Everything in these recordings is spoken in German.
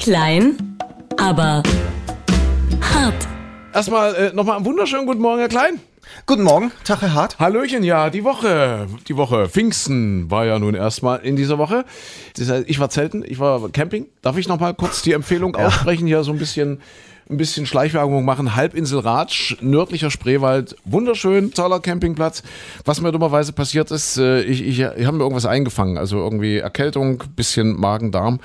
Klein, aber hart. Erstmal äh, nochmal einen wunderschönen guten Morgen, Herr Klein. Guten Morgen, Tag, Herr Hart. Hallöchen, ja, die Woche, die Woche Pfingsten war ja nun erstmal in dieser Woche. Das heißt, ich war zelten, ich war Camping. Darf ich nochmal kurz die Empfehlung aussprechen, hier so ein bisschen, ein bisschen Schleichwerbung machen. Halbinsel Ratsch, nördlicher Spreewald, wunderschön, toller Campingplatz. Was mir dummerweise passiert ist, äh, ich, ich, ich habe mir irgendwas eingefangen, also irgendwie Erkältung, bisschen Magen-Darm.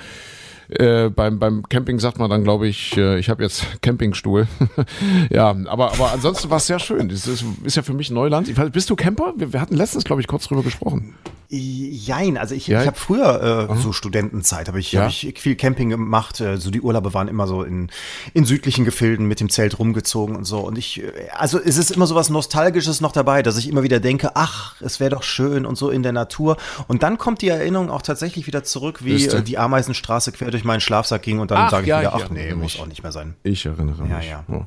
Äh, beim, beim Camping sagt man dann, glaube ich, äh, ich habe jetzt Campingstuhl. ja, aber, aber ansonsten war es sehr schön. Das ist, ist ja für mich Neuland. Weiß, bist du Camper? Wir, wir hatten letztens, glaube ich, kurz drüber gesprochen. Jein, also ich, Ja. ich habe früher äh, so Studentenzeit, habe ich, Ja. hab ich viel Camping gemacht. Äh, so die Urlaube waren immer so in, in südlichen Gefilden mit dem Zelt rumgezogen und so. Und ich, äh, also es ist immer so was Nostalgisches noch dabei, dass ich immer wieder denke, ach, es wäre doch schön und so in der Natur. Und dann kommt die Erinnerung auch tatsächlich wieder zurück, wie die Ameisenstraße quer durch meinen Schlafsack ging und dann sage ich ja, wieder, ach nee, muss auch nicht mehr sein. Ich erinnere mich. Ja, ja.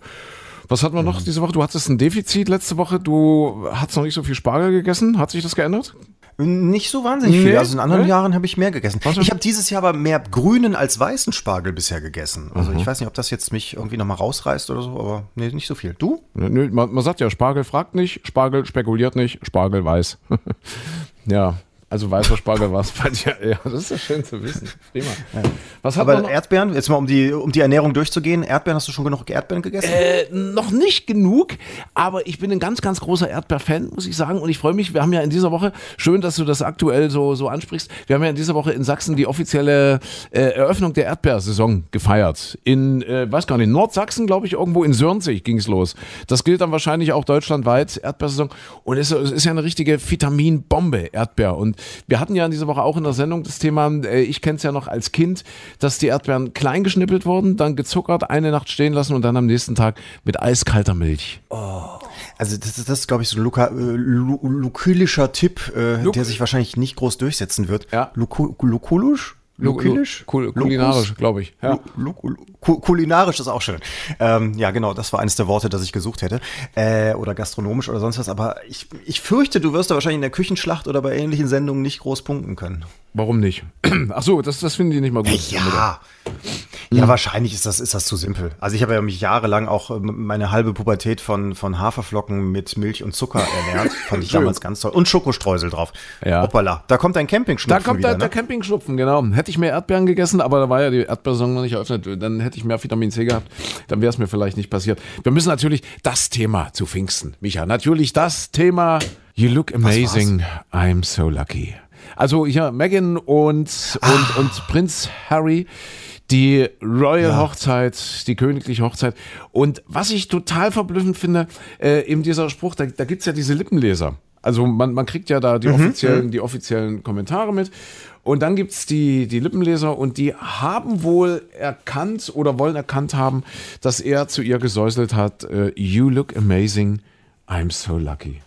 Was hatten wir noch diese Woche? Du hattest ein Defizit letzte Woche. Du hast noch nicht so viel Spargel gegessen. Hat sich das geändert? Nicht so wahnsinnig Nee, viel. Also in anderen nee? Jahren habe ich mehr gegessen. Was? Ich habe dieses Jahr aber mehr grünen als weißen Spargel bisher gegessen. Also Mhm. ich weiß nicht, ob das jetzt mich irgendwie nochmal rausreißt oder so, aber nee, nicht so viel. Du? Nö, man, man sagt ja, Spargel fragt nicht, Spargel spekuliert nicht, Spargel weiß. ja, also weißer Spargel war es bei dir. Ja, das ist ja schön zu wissen. Prima. Was hat Aber noch? Erdbeeren, jetzt mal um die, um die Ernährung durchzugehen. Erdbeeren, hast du schon genug Erdbeeren gegessen? Äh, noch nicht genug, aber ich bin ein ganz, ganz großer Erdbeer-Fan, muss ich sagen. Und ich freue mich, wir haben ja in dieser Woche, schön, dass du das aktuell so, so ansprichst, wir haben ja in dieser Woche in Sachsen die offizielle äh, Eröffnung der Erdbeersaison gefeiert. In, äh, weiß gar nicht, Nordsachsen, glaube ich, irgendwo in Sörnzig ging es los. Das gilt dann wahrscheinlich auch deutschlandweit, Erdbeersaison. Und es, es ist ja eine richtige Vitaminbombe, Erdbeer. Und wir hatten ja in dieser Woche auch in der Sendung das Thema, äh, ich kenne es ja noch als Kind, dass die Erdbeeren klein geschnippelt wurden, dann gezuckert, eine Nacht stehen lassen und dann am nächsten Tag mit eiskalter Milch. Also das ist, das ist glaube ich, so ein Luca, äh, lu, lukulischer Tipp, äh, Luk- der sich wahrscheinlich nicht groß durchsetzen wird. Ja. Luku, lukulisch? Lukulisch? Kul kulinarisch, glaube ich. Ja. Kulinarisch ist auch schön. Ähm, ja, genau, das war eines der Worte, das ich gesucht hätte. Äh, oder gastronomisch oder sonst was. Aber ich, ich fürchte, du wirst da wahrscheinlich in der Küchenschlacht oder bei ähnlichen Sendungen nicht groß punkten können. Warum nicht? Ach so, das, das finden die nicht mal gut. Ja. Ja, wahrscheinlich ist das, ist das zu simpel. Also ich habe ja mich jahrelang auch ähm, meine halbe Pubertät von, von Haferflocken mit Milch und Zucker ernährt. Fand ich damals ganz toll. Und Schokostreusel drauf. Ja. Hoppala. Da kommt ein Da Campingschnupfen kommt wieder, der, der ne? Campingschnupfen, genau. Hätte ich mehr Erdbeeren gegessen, aber da war ja die Erdbeersaison noch nicht eröffnet, dann hätte ich mehr Vitamin C gehabt, dann wäre es mir vielleicht nicht passiert. Wir müssen natürlich das Thema zu Pfingsten, Micha, natürlich das Thema You look amazing, I'm so lucky. Also hier Meghan und, und, und Prinz Harry, die Royal Hochzeit, die königliche Hochzeit. Und was ich total verblüffend finde, äh, eben dieser Spruch, da, da gibt's ja diese Lippenleser. Also man, man kriegt ja da die, offiziellen, die offiziellen Kommentare mit. Und dann gibt's die, die Lippenleser und die haben wohl erkannt oder wollen erkannt haben, dass er zu ihr gesäuselt hat, äh, You look amazing, I'm so lucky.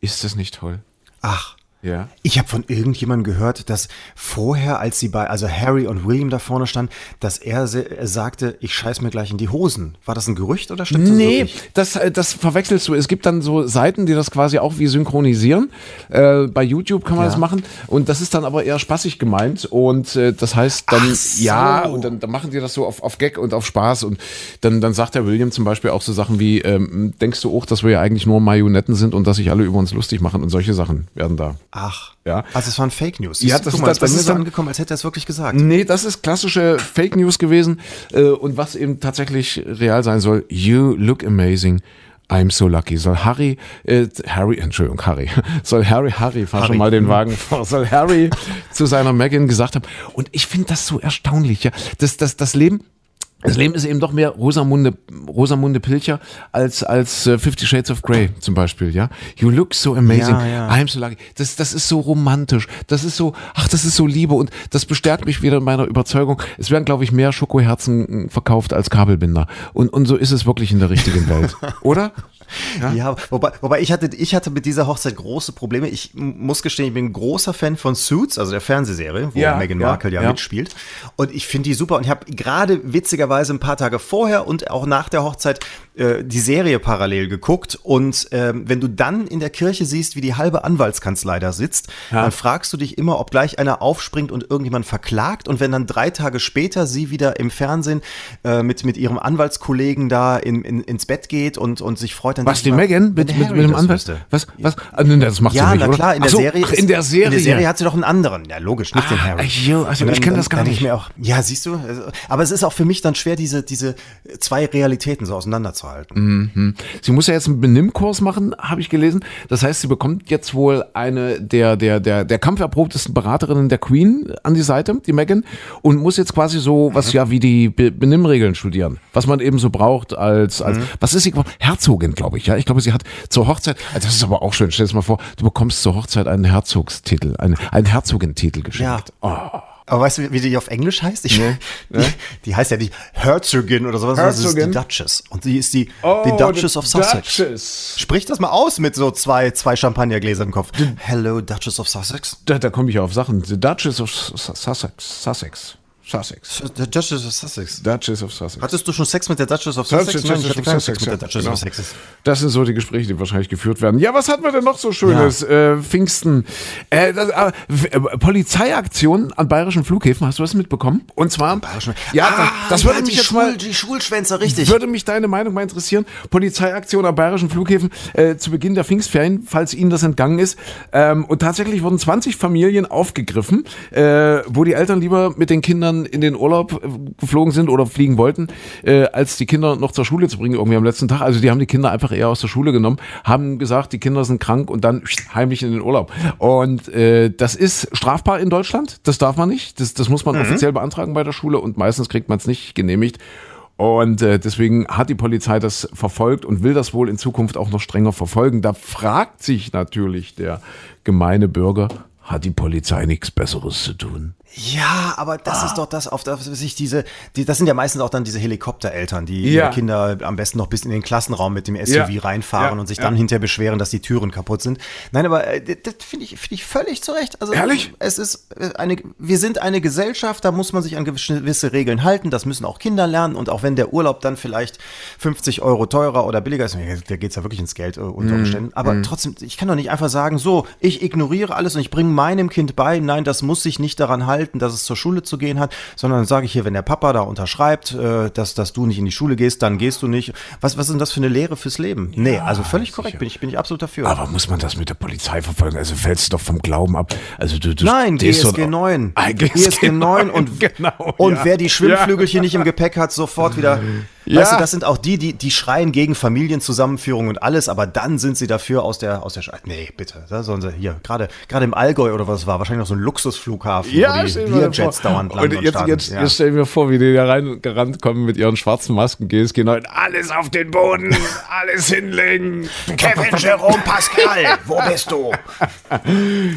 Ist das nicht toll? Ach. Ja. Ich habe von irgendjemandem gehört, dass vorher, als sie bei, also Harry und William da vorne standen, dass er, er sagte, ich scheiß mir gleich in die Hosen. War das ein Gerücht oder stimmt das Nee, wirklich? das, äh, das verwechselst du. Es gibt dann so Seiten, die das quasi auch wie synchronisieren. Äh, bei YouTube kann man Ja. das machen. Und das ist dann aber eher spaßig gemeint. Und äh, das heißt dann, so. ja, und dann, dann machen die das so auf, auf Gag und auf Spaß. Und dann, dann sagt der William zum Beispiel auch so Sachen wie, ähm, denkst du auch, dass wir ja eigentlich nur Marionetten sind und dass sich alle über uns lustig machen? Und solche Sachen werden da. Ach. Ja. Also es waren Fake News. Ja, das guck mal, bei das mir ist so dann- angekommen, als hätte er es wirklich gesagt. Nee, das ist klassische Fake News gewesen. Äh, und was eben tatsächlich real sein soll, you look amazing. I'm so lucky. Soll Harry, äh, Harry, Entschuldigung, Harry, soll Harry, Harry, fahr schon Harry. mal den Wagen vor, soll Harry zu seiner Megan gesagt haben. Und ich finde das so erstaunlich, ja. Das, das, das Leben, das Leben ist eben doch mehr Rosamunde, Rosamunde Pilcher als, als äh, Fifty Shades of Grey zum Beispiel, ja. You look so amazing. Ja, ja. I'm so lucky. Das, das ist so romantisch. Das ist so, ach, das ist so Liebe und das bestärkt mich wieder in meiner Überzeugung. Es werden, glaube ich, mehr Schokoherzen äh, verkauft als Kabelbinder. Und, und so ist es wirklich in der richtigen Welt. Oder? Ja, wobei, wobei ich hatte, ich hatte mit dieser Hochzeit große Probleme. Ich muss gestehen, ich bin ein großer Fan von Suits, also der Fernsehserie, wo Ja, Meghan ja, Markle ja, ja. mitspielt. Und ich finde die super. Und ich habe gerade witzigerweise lustigerweise ein paar Tage vorher und auch nach der Hochzeit äh, die Serie parallel geguckt. Und ähm, wenn du dann in der Kirche siehst, wie die halbe Anwaltskanzlei da sitzt, Ja. dann fragst du dich immer, ob gleich einer aufspringt und irgendjemand verklagt. Und wenn dann drei Tage später sie wieder im Fernsehen äh, mit, mit ihrem Anwaltskollegen da in, in, ins Bett geht und, und sich freut, dann Was, die Megan mit, mit, Harry mit dem das Anwalt? wüsste. Was? Was? Ah, das macht Ja, sie nicht, na klar, in der so, Serie. ist- in der Serie. In der Serie hat sie doch einen anderen. Ja, logisch, nicht den Ah, Harry. jo, also Und ich kenn das gar dann nicht. Ich mir auch, ja, siehst du, also, aber es ist auch für mich dann schwer, diese, diese zwei Realitäten so auseinanderzuhalten. Sie muss ja jetzt einen Benimmkurs machen, habe ich gelesen. Das heißt, sie bekommt jetzt wohl eine der, der, der, der kampferprobtesten Beraterinnen der Queen an die Seite, die Megan, und muss jetzt quasi so was ja wie die Be Benimmregeln studieren. Was man eben so braucht als, als was ist sie? Herzogin, glaube ich, ja. Ich glaube, sie hat zur Hochzeit, also das ist aber auch schön, stell dir mal vor, du bekommst zur Hochzeit einen Herzogstitel, einen, einen Herzogentitel geschenkt. Oh. Aber weißt du, wie die auf Englisch heißt? Ich, Die, die heißt ja nicht Herzogin oder sowas, sondern ist die? Duchess. Und sie ist die, Oh, die Duchess of Sussex. Duchess. Sprich das mal aus mit so zwei, zwei Champagnergläsern im Kopf. Hello, Duchess of Sussex. Da, da komme ich ja auf Sachen. The Duchess of Sussex. Sussex. Sussex. The Duchess of Sussex. Duchess of Sussex. Hattest du schon Sex mit der Duchess of Duchess, Sussex? Nein, ich Duchess hatte keinen Sussex, Sex mit der ja, Duchess genau. of Sussex. Das sind so die Gespräche, die wahrscheinlich geführt werden. Ja, was hatten wir denn noch so Schönes? Äh, Pfingsten. Äh, das, äh, w- äh, Polizeiaktionen an bayerischen Flughäfen. Hast du das mitbekommen? Und zwar. Ja, Ah, das würde ja, mich jetzt Schwul, mal. Die Schwulschwänzer, richtig. Würde mich deine Meinung mal interessieren. Polizeiaktion an bayerischen Flughäfen äh, zu Beginn der Pfingstferien, falls Ihnen das entgangen ist. Ähm, und tatsächlich wurden 20 Familien aufgegriffen, äh, wo die Eltern lieber mit den Kindern in den Urlaub äh, geflogen sind oder fliegen wollten, äh, als die Kinder noch zur Schule zu bringen, irgendwie am letzten Tag. Also die haben die Kinder einfach eher aus der Schule genommen, haben gesagt, die Kinder sind krank und dann heimlich in den Urlaub. Und äh, das ist strafbar in Deutschland. Das darf man nicht. Das, das muss man offiziell beantragen bei der Schule und meistens kriegt man es nicht genehmigt. Und äh, deswegen hat die Polizei das verfolgt und will das wohl in Zukunft auch noch strenger verfolgen. Da fragt sich natürlich der gemeine Bürger, hat die Polizei nichts Besseres zu tun? Ja, aber das Ah. ist doch das, auf das sich diese, die, das sind ja meistens auch dann diese Helikoptereltern, die Ja. ihre Kinder am besten noch bis in den Klassenraum mit dem SUV Ja. reinfahren Ja. und sich dann hinterher beschweren, dass die Türen kaputt sind. Nein, aber äh, das finde ich, finde ich völlig zurecht. Also, Ehrlich? Es ist äh, eine, wir sind eine Gesellschaft, da muss man sich an gewisse Regeln halten. Das müssen auch Kinder lernen. Und auch wenn der Urlaub dann vielleicht 50 Euro teurer oder billiger ist, da geht es ja wirklich ins Geld äh, unter Mhm. Umständen. Aber trotzdem, ich kann doch nicht einfach sagen, so, ich ignoriere alles und ich bringe meinem Kind bei, nein, das muss sich nicht daran halten, dass es zur Schule zu gehen hat, sondern dann sage ich hier, wenn der Papa da unterschreibt, äh, dass, dass du nicht in die Schule gehst, dann gehst du nicht. Was, was ist denn das für eine Lehre fürs Leben? nee, also völlig korrekt, bin ich, bin ich absolut dafür. Aber muss man das mit der Polizei verfolgen? Also fällst du doch vom Glauben ab. Also du, du Nein, GSG doch- 9. Ah, GSG 9 und, genau, und ja. wer die Schwimmflügelchen nicht im Gepäck hat, sofort wieder. Ja. Weißt du, das sind auch die, die, die schreien gegen Familienzusammenführung und alles, aber dann sind sie dafür aus der, aus der Sch Nee, bitte. Da sollen sie hier, gerade, gerade im Allgäu oder was war, wahrscheinlich noch so ein Luxusflughafen, Ja, wo die vor. dauernd Und landen und jetzt, starten. jetzt, ja. jetzt stell mir vor, wie die da reingerannt kommen mit ihren schwarzen Masken, GSG 9, alles auf den Boden, alles hinlegen. Kevin Jerome Pascal, wo bist du?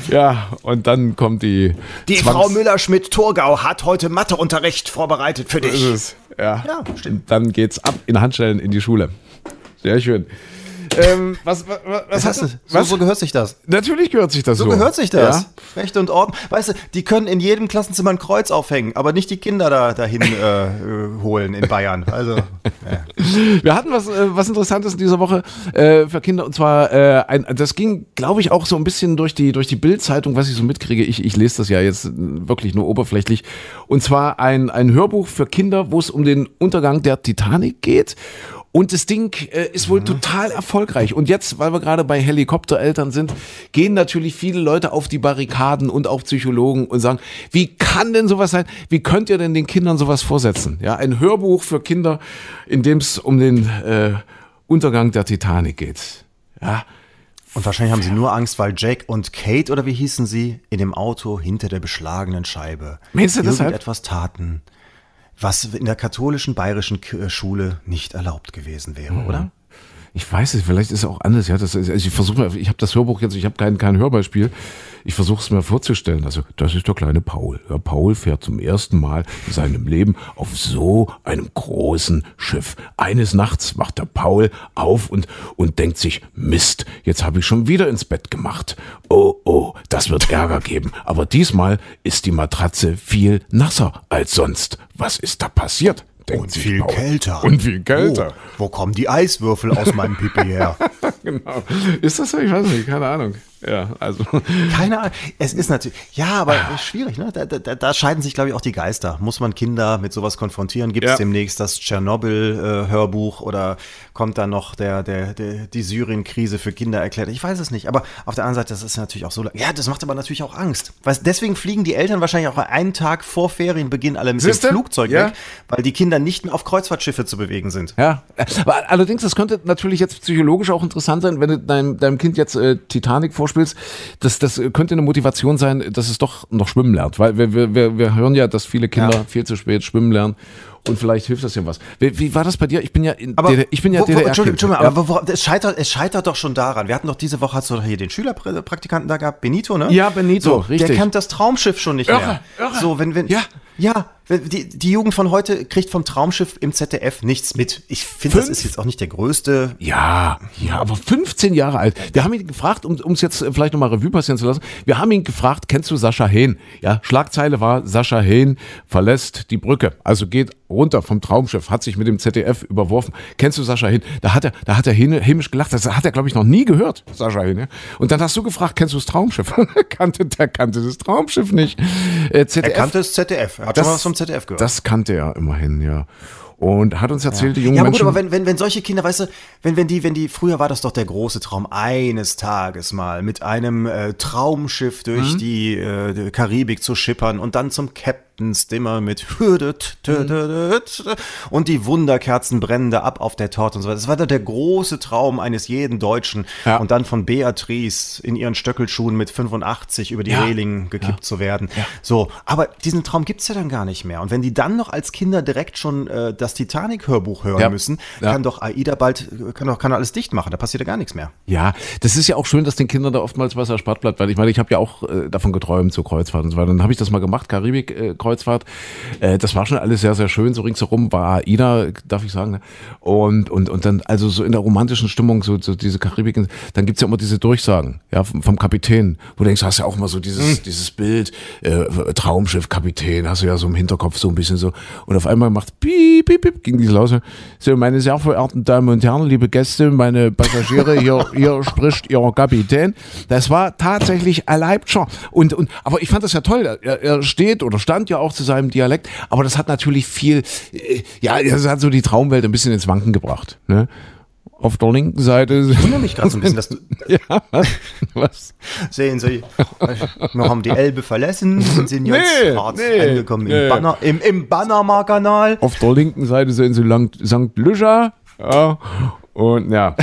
Ja, und dann kommt die. Die 20 Frau Müller-Schmidt-Thurgau hat heute Matheunterricht vorbereitet für dich. Ja. Ja, stimmt. Und dann geht's ab in Handschellen in die Schule. Sehr schön. Ähm, was, was, was, hast du? So, so gehört sich das. Natürlich gehört sich das so. So gehört sich das. Ja? Recht und Ordnung. Weißt du, die können in jedem Klassenzimmer ein Kreuz aufhängen, aber nicht die Kinder da dahin äh, äh, holen in Bayern. Also, ja. Wir hatten was, äh, was Interessantes in dieser Woche äh, für Kinder und zwar, äh, ein, das ging, glaube ich, auch so ein bisschen durch die, durch die Bild-Zeitung, was ich so mitkriege. Ich, ich lese das ja jetzt wirklich nur oberflächlich. Und zwar ein, ein Hörbuch für Kinder, wo es um den Untergang der Titanic geht. Und das Ding äh, ist wohl total erfolgreich. Und jetzt, weil wir gerade bei Helikoptereltern sind, gehen natürlich viele Leute auf die Barrikaden und auch Psychologen und sagen, wie kann denn sowas sein? Wie könnt ihr denn den Kindern sowas vorsetzen? Ja, ein Hörbuch für Kinder, in dem es um den äh, Untergang der Titanic geht. Ja, Und wahrscheinlich haben sie nur Angst, weil Jack und Kate, oder wie hießen sie, in dem Auto hinter der beschlagenen Scheibe Meinst du deshalb? irgendetwas taten, was in der katholischen bayerischen K- Schule nicht erlaubt gewesen wäre, Mhm. oder? Ich weiß es, vielleicht ist es auch anders. Ja, das also ich versuche ich habe das Hörbuch jetzt, ich habe kein, kein Hörbeispiel. Ich versuche es mir vorzustellen. Also, das ist der kleine Paul. Ja, Paul fährt zum ersten Mal in seinem Leben auf so einem großen Schiff. Eines Nachts wacht der Paul auf und, und denkt sich, Mist, jetzt habe ich schon wieder ins Bett gemacht. Oh, oh, das wird Ärger geben. Aber diesmal ist die Matratze viel nasser als sonst. Was ist da passiert? denkt Und sich viel Paul. kälter. Und viel kälter. Oh, wo kommen die Eiswürfel aus meinem Pipi her? genau. Ist das so? Ich weiß nicht, keine Ahnung. Ja, also. Keine Ahnung. Es ist natürlich, ja, aber schwierig, ne? Da, da, da scheiden sich, glaube ich, auch die Geister. Muss man Kinder mit sowas konfrontieren? Gibt es Ja. demnächst das Tschernobyl-Hörbuch oder kommt dann noch der, der, der, die Syrien-Krise für Kinder erklärt? Ich weiß es nicht. Aber auf der anderen Seite, das ist natürlich auch so. Ja, das macht aber natürlich auch Angst. Weil deswegen fliegen die Eltern wahrscheinlich auch einen Tag vor Ferienbeginn alle mit Siehste? dem Flugzeug Ja. weg, weil die Kinder nicht mehr auf Kreuzfahrtschiffe zu bewegen sind. Ja, aber allerdings, das könnte natürlich jetzt psychologisch auch interessant sein, wenn du deinem, deinem Kind jetzt äh, Titanic vorspielst. Das, das könnte eine Motivation sein, dass es doch noch schwimmen lernt. Weil wir, wir, wir, wir hören ja, dass viele Kinder Ja. viel zu spät schwimmen lernen. Und vielleicht hilft das ja was. Wie, wie war das bei dir? Ich bin ja in Aber DDR, ich bin ja wo, wo, DDR. Entschuldigung, Entschuldigung, ja. aber wo, es, scheitert, es scheitert doch schon daran. Wir hatten doch diese Woche, hast du hier den Schülerpraktikanten da gehabt, Benito, ne? Ja, Benito, so, richtig. Der kennt das Traumschiff schon nicht Irre, mehr. irre. So, wenn, wenn, Ja. ja, die, die Jugend von heute kriegt vom Traumschiff im ZDF nichts mit. Ich finde, das ist jetzt auch nicht der größte. Ja, ja, aber 15 Jahre alt. Wir haben ihn gefragt, um es jetzt vielleicht nochmal Revue passieren zu lassen. Wir haben ihn gefragt, kennst du Sascha Hehn? Ja, Schlagzeile war, Sascha Hehn verlässt die Brücke. Also geht runter vom Traumschiff, hat sich mit dem ZDF überworfen. Kennst du Sascha Hehn? Da hat er, da hat er hämisch gelacht. Das hat er, glaube ich, noch nie gehört, Sascha Hehn. Ja? Und dann hast du gefragt, kennst du das Traumschiff? kannte, der kannte das Traumschiff nicht. Äh, ZDF, Er kannte das ZDF. Er hat schon mal was vom ZDF gehört. Das kannte er immerhin, ja. Und hat uns erzählt, die jungen Ja, aber gut, Menschen. aber wenn, wenn, wenn solche Kinder, weißt du, wenn, wenn die, wenn die, früher war das doch der große Traum, eines Tages mal mit einem äh, Traumschiff durch Mhm. die, äh, Karibik zu schippern und dann zum Captain's Dimmer mit und die Wunderkerzen brennen da ab auf der Torte und so weiter. Das war doch der große Traum eines jeden Deutschen. Ja. Und dann von Beatrice in ihren Stöckelschuhen mit 85 über die Ja. Reling gekippt zu werden. So, aber diesen Traum gibt's ja dann gar nicht mehr. Und wenn die dann noch als Kinder direkt schon äh, das Titanic-Hörbuch hören Ja. müssen, Ja. kann doch AIDA bald, kann doch kann alles dicht machen. Da passiert ja gar nichts mehr. Ja, das ist ja auch schön, dass den Kindern da oftmals was erspart bleibt, weil ich meine, ich habe ja auch äh, davon geträumt, so Kreuzfahrt und so weiter. Dann habe ich das mal gemacht, Karibik-Kreuzfahrt. Äh, das war schon alles sehr, sehr schön. So ringsherum war AIDA, darf ich sagen. Ne? Und, und, und dann, also so in der romantischen Stimmung, so, so diese Karibik, dann gibt's ja immer diese Durchsagen ja, vom, vom Kapitän, wo du denkst, hast ja auch mal so dieses, dieses Bild, äh, Traumschiff, Kapitän, hast du ja so im Hinterkopf so ein bisschen so. Und auf einmal macht piep, piep, piep, ging diese Lause. So, meine sehr verehrten Damen und Herren, liebe Gäste, meine Passagiere, hier, hier spricht Ihr Kapitän. Das war tatsächlich erleibt schon. Und, und, aber ich fand das ja toll. Er, er steht oder stand ja auch zu seinem Dialekt, aber das hat natürlich viel, äh, ja, das hat so die Traumwelt ein bisschen ins Wanken gebracht. Ne? Auf der linken Seite. Ich wundere mich gerade so ein bisschen, dass du, ja, was? sehen Sie, wir haben die Elbe verlassen und sind jetzt Nee, hart nee, angekommen nee. im, Banner, im, im Panama-Kanal. Auf der linken Seite sehen Sie St. Lucia. Ja. Und ja,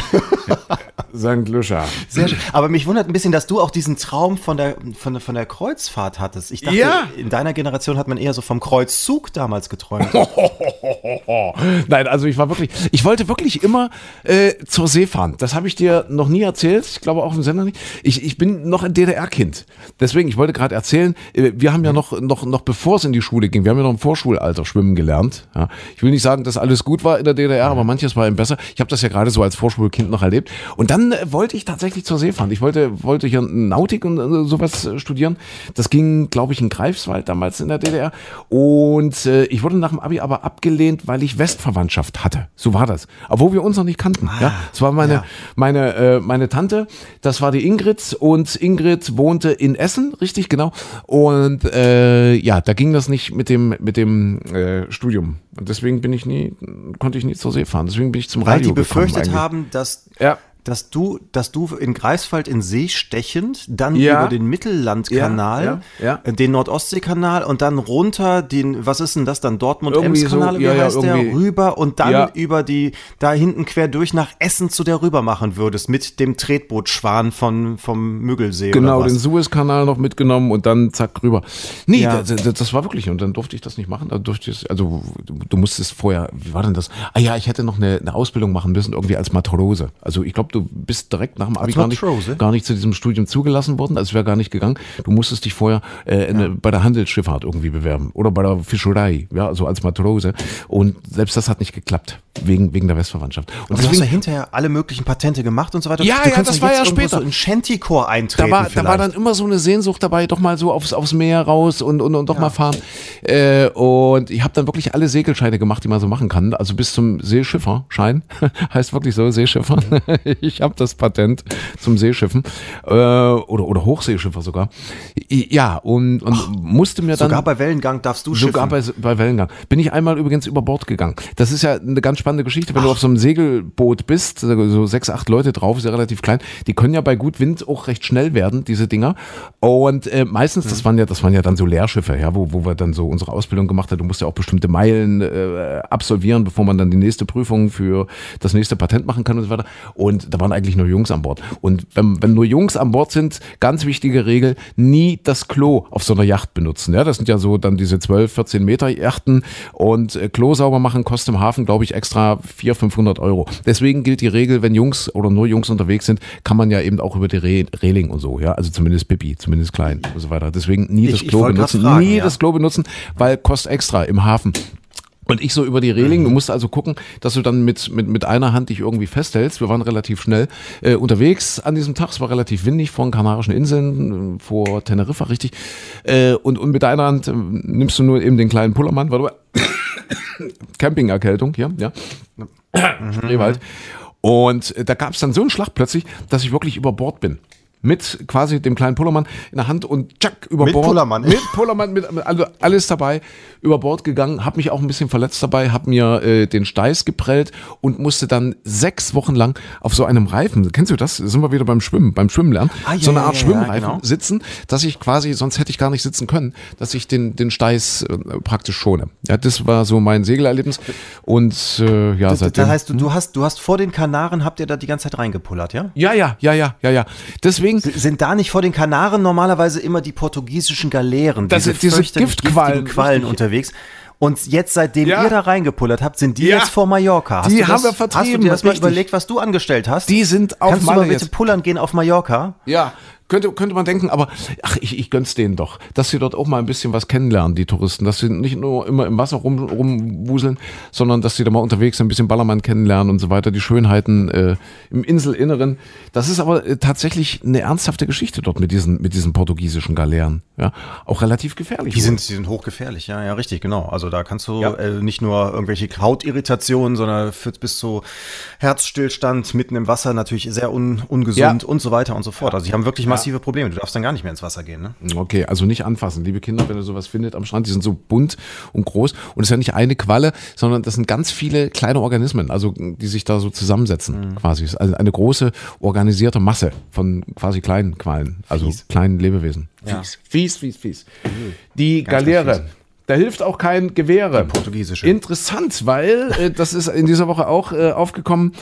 St. Lucia. Sehr schön. Aber mich wundert ein bisschen, dass du auch diesen Traum von der, von, der- von der Kreuzfahrt hattest. Ich dachte, Ja. in deiner Generation hat man eher so vom Kreuzzug damals geträumt. Nein, also ich war wirklich, ich wollte wirklich immer äh, zur See fahren. Das habe ich dir noch nie erzählt. Ich glaube auch im Sender nicht. Ich, ich bin noch ein DDR-Kind. Deswegen, ich wollte gerade erzählen, äh, wir haben ja noch, noch, noch bevor es in die Schule ging, wir haben ja noch im Vorschulalter schwimmen gelernt. Ja. Ich will nicht sagen, dass alles gut war in der DDR, aber manches war eben besser. Ich habe das ja gerade so als Vorschulkind noch erlebt. Und dann wollte ich tatsächlich zur See fahren. Ich wollte, wollte hier Nautik und äh, sowas äh, studieren. Das ging, glaube ich, in Greifswald damals in der DDR. Und äh, ich wurde nach dem Abi aber abgelehnt, weil ich Westverwandtschaft hatte. So war das. Obwohl wir uns noch nicht kannten. ja, es war meine, ja. meine, äh, meine Tante, das war die Ingrid und Ingrid wohnte in Essen, richtig genau. Und äh, ja, da ging das nicht mit dem, mit dem äh, Studium. Und deswegen bin ich nie, konnte ich nie zur See fahren. Deswegen bin ich zum Weil Radio die befürchtet gekommen haben, dass, Ja. Dass, du, dass du in Greifswald in See stechend, dann Ja. über den Mittellandkanal, Ja, ja, den Nordostseekanal und dann runter den, was ist denn das dann, Dortmund-Ems-Kanal, so, wie heißt der, rüber und dann über die, da hinten quer durch nach Essen zu der rüber machen würdest, mit dem Tretbootschwan von, vom Müggelsee Genau, den? Suezkanal noch mitgenommen und dann zack rüber. Nee, das, das, das war wirklich, und dann durfte ich das nicht machen. Da durfte ich, also du, du musstest vorher, wie war denn das? Ah ja, ich hätte noch eine, eine Ausbildung machen müssen, irgendwie als Matrose. Also ich glaube, du bist direkt nach dem Abi gar nicht, Matrose? gar nicht zu diesem Studium zugelassen worden, also wäre gar nicht gegangen. Du musstest dich vorher äh, in, bei der Handelsschifffahrt irgendwie bewerben oder bei der Fischerei, ja, also als Matrose. Und selbst das hat nicht geklappt, wegen, wegen der Westverwandtschaft. Und Und du hast deswegen, ja hinterher alle möglichen Patente gemacht und so weiter. Ja, du ja, das war ja später. So in Shantycore eintreten da war, da war dann immer so eine Sehnsucht dabei, doch mal so aufs, aufs Meer raus und, und, und doch mal fahren. Äh, und ich habe dann wirklich alle Segelscheine gemacht, die man so machen kann. Also bis zum Seeschifferschein. heißt wirklich so, Seeschiffer. ich habe das Patent zum Seeschiffen. Äh, oder, oder Hochseeschiffer sogar. Ja, und, und musste mir dann. Sogar bei Wellengang darfst du Sogar schiffen. bei, bei Wellengang. Bin ich einmal übrigens über Bord gegangen. Das ist ja eine ganz spannende Geschichte, wenn du auf so einem Segelboot bist, so sechs, acht Leute drauf, ist ja relativ klein. Die können ja bei gut Wind auch recht schnell werden, diese Dinger. Und äh, meistens, das waren ja, das waren ja dann so Lehrschiffe, ja, wo, wo wir dann so unsere Ausbildung gemacht haben. Du musst ja auch bestimmte Meilen äh, absolvieren, bevor man dann die nächste Prüfung für das nächste Patent machen kann und so weiter. Und da waren eigentlich nur Jungs an Bord. Und wenn, wenn nur Jungs an Bord sind, ganz wichtige Regel, nie das Klo auf so einer Yacht benutzen. Ja, das sind ja so dann diese 12, 14 Meter Yachten und äh, Klo sauber machen kostet im Hafen, glaube ich, extra 400, 500 Euro. Deswegen gilt die Regel, wenn Jungs oder nur Jungs unterwegs sind, kann man ja eben auch über die Re Reling und so, ja, also zumindest Pipi, zumindest klein und so weiter. Deswegen nie Ich- das Klo benutzen, fragen, nie ja. das Klo benutzen, weil kostet extra im Hafen. Und ich so über die Reling, du musst also gucken, dass du dann mit, mit, mit einer Hand dich irgendwie festhältst. Wir waren relativ schnell äh, unterwegs an diesem Tag. Es war relativ windig vor den Kanarischen Inseln, äh, vor Teneriffa, richtig. Äh, und, und mit einer Hand äh, nimmst du nur eben den kleinen Pullermann. Warte mal. Campingerkältung hier, ja. Spreewald. Und äh, da gab es dann so einen Schlag plötzlich, dass ich wirklich über Bord bin. Mit quasi dem kleinen Pullermann in der Hand und tschack über Mit Bord. Pullermann. Mit Pullermann, mit, also alles dabei, über Bord gegangen, habe mich auch ein bisschen verletzt dabei, habe mir äh, den Steiß geprellt und musste dann sechs Wochen lang auf so einem Reifen, kennst du das? Sind wir wieder beim Schwimmen, beim Schwimmen lernen, Ah, ja, so eine Art ja, Schwimmreifen genau. sitzen, dass ich quasi, sonst hätte ich gar nicht sitzen können, dass ich den, den Steiß äh, praktisch schone. Ja, das war so mein Segelerlebnis und äh, ja, Das, seitdem. das heißt, du, du, hast, du hast vor den Kanaren, habt ihr da die ganze Zeit reingepullert, ja? ja, ja, ja, ja, ja, ja. Deswegen, Sind da nicht vor den Kanaren normalerweise immer die portugiesischen Galeeren, Das diese, diese Giftquallen, Quallen richtig. unterwegs? Und jetzt, seitdem Ja. ihr da reingepullert habt, sind die Ja. jetzt vor Mallorca. Hast Die du das, haben wir Hast du vertrieben, dir das mal richtig. überlegt, was du angestellt hast? Die sind auf Kannst du Malle mal bitte jetzt. pullern gehen auf Mallorca? Ja, könnte, könnte man denken, aber ach, ich, ich gönn's denen doch, dass sie dort auch mal ein bisschen was kennenlernen, die Touristen, dass sie nicht nur immer im Wasser rum, rumwuseln, sondern dass sie da mal unterwegs ein bisschen Ballermann kennenlernen und so weiter, die Schönheiten äh, im Inselinneren. Das ist aber äh, tatsächlich eine ernsthafte Geschichte dort mit diesen, mit diesen portugiesischen Galeeren. Ja, auch relativ gefährlich. Die sind, die sind hochgefährlich, ja, ja, richtig, genau. Also da kannst du Ja. äh, nicht nur irgendwelche Hautirritationen, sondern führt bis zu Herzstillstand mitten im Wasser natürlich sehr un, ungesund Ja. und so weiter und so fort. Also die haben wirklich massive Probleme. Du darfst dann gar nicht mehr ins Wasser gehen, ne? Okay, also nicht anfassen, liebe Kinder, wenn ihr sowas findet am Strand, die sind so bunt und groß und es ist ja nicht eine Qualle, sondern das sind ganz viele kleine Organismen, also die sich da so zusammensetzen quasi. Es ist also eine große organisierte Masse von quasi kleinen Quallen, also Fies. kleinen Lebewesen. Ja. Fies, fies, fies, fies. Die Ganz, ganz Galeere. fies. Da hilft auch kein Gewehre. Die portugiesische. Interessant, weil äh, das ist in dieser Woche auch äh, aufgekommen.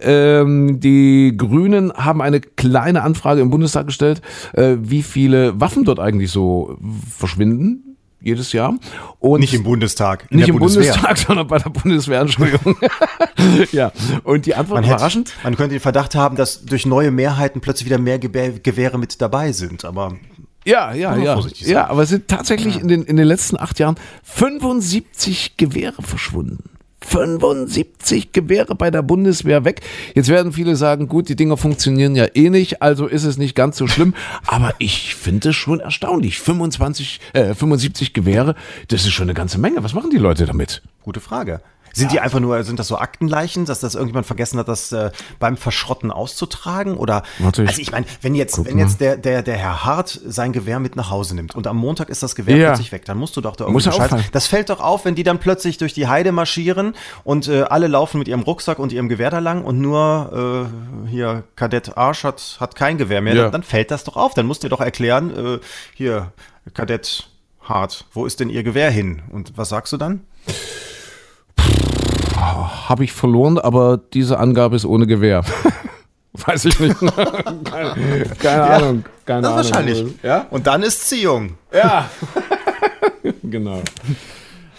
Ähm, die Grünen haben eine kleine Anfrage im Bundestag gestellt, äh, wie viele Waffen dort eigentlich so verschwinden jedes Jahr. Und Nicht im Bundestag, in nicht im Bundeswehr. Bundestag, sondern bei der Bundeswehr, Entschuldigung. ja, und die Antwort Man, hätte, überraschend. man könnte den Verdacht haben, dass durch neue Mehrheiten plötzlich wieder mehr Gewehre mit dabei sind, aber Ja, ja, ja. Ja, aber es sind tatsächlich in, den, in den letzten acht Jahren 75 Gewehre verschwunden. 75 Gewehre bei der Bundeswehr weg. Jetzt werden viele sagen, gut, die Dinger funktionieren ja eh nicht, also ist es nicht ganz so schlimm. Aber ich finde es schon erstaunlich. 25, äh, 75 Gewehre, das ist schon eine ganze Menge. Was machen die Leute damit? gute Frage. Sind die einfach nur, sind das so Aktenleichen, dass das irgendjemand vergessen hat, das äh, beim Verschrotten auszutragen? Oder Warte, ich also ich meine, wenn jetzt, wenn jetzt der, der, der Herr Hart sein Gewehr mit nach Hause nimmt und am Montag ist das Gewehr Ja. plötzlich weg, dann musst du doch da irgendwie Bescheid-. Das fällt doch auf, wenn die dann plötzlich durch die Heide marschieren und äh, alle laufen mit ihrem Rucksack und ihrem Gewehr da lang und nur äh, hier Kadett Arsch hat, hat kein Gewehr mehr. Ja. Dann, dann fällt das doch auf. Dann musst du dir doch erklären, äh, hier, Kadett Hart, wo ist denn Ihr Gewehr hin? Und was sagst du dann? Habe ich verloren, aber diese Angabe ist ohne Gewehr. Weiß ich nicht. keine keine Ahnung. Keine Das Ahnung. wahrscheinlich. Ja? Und dann ist Ziehung. Ja. genau.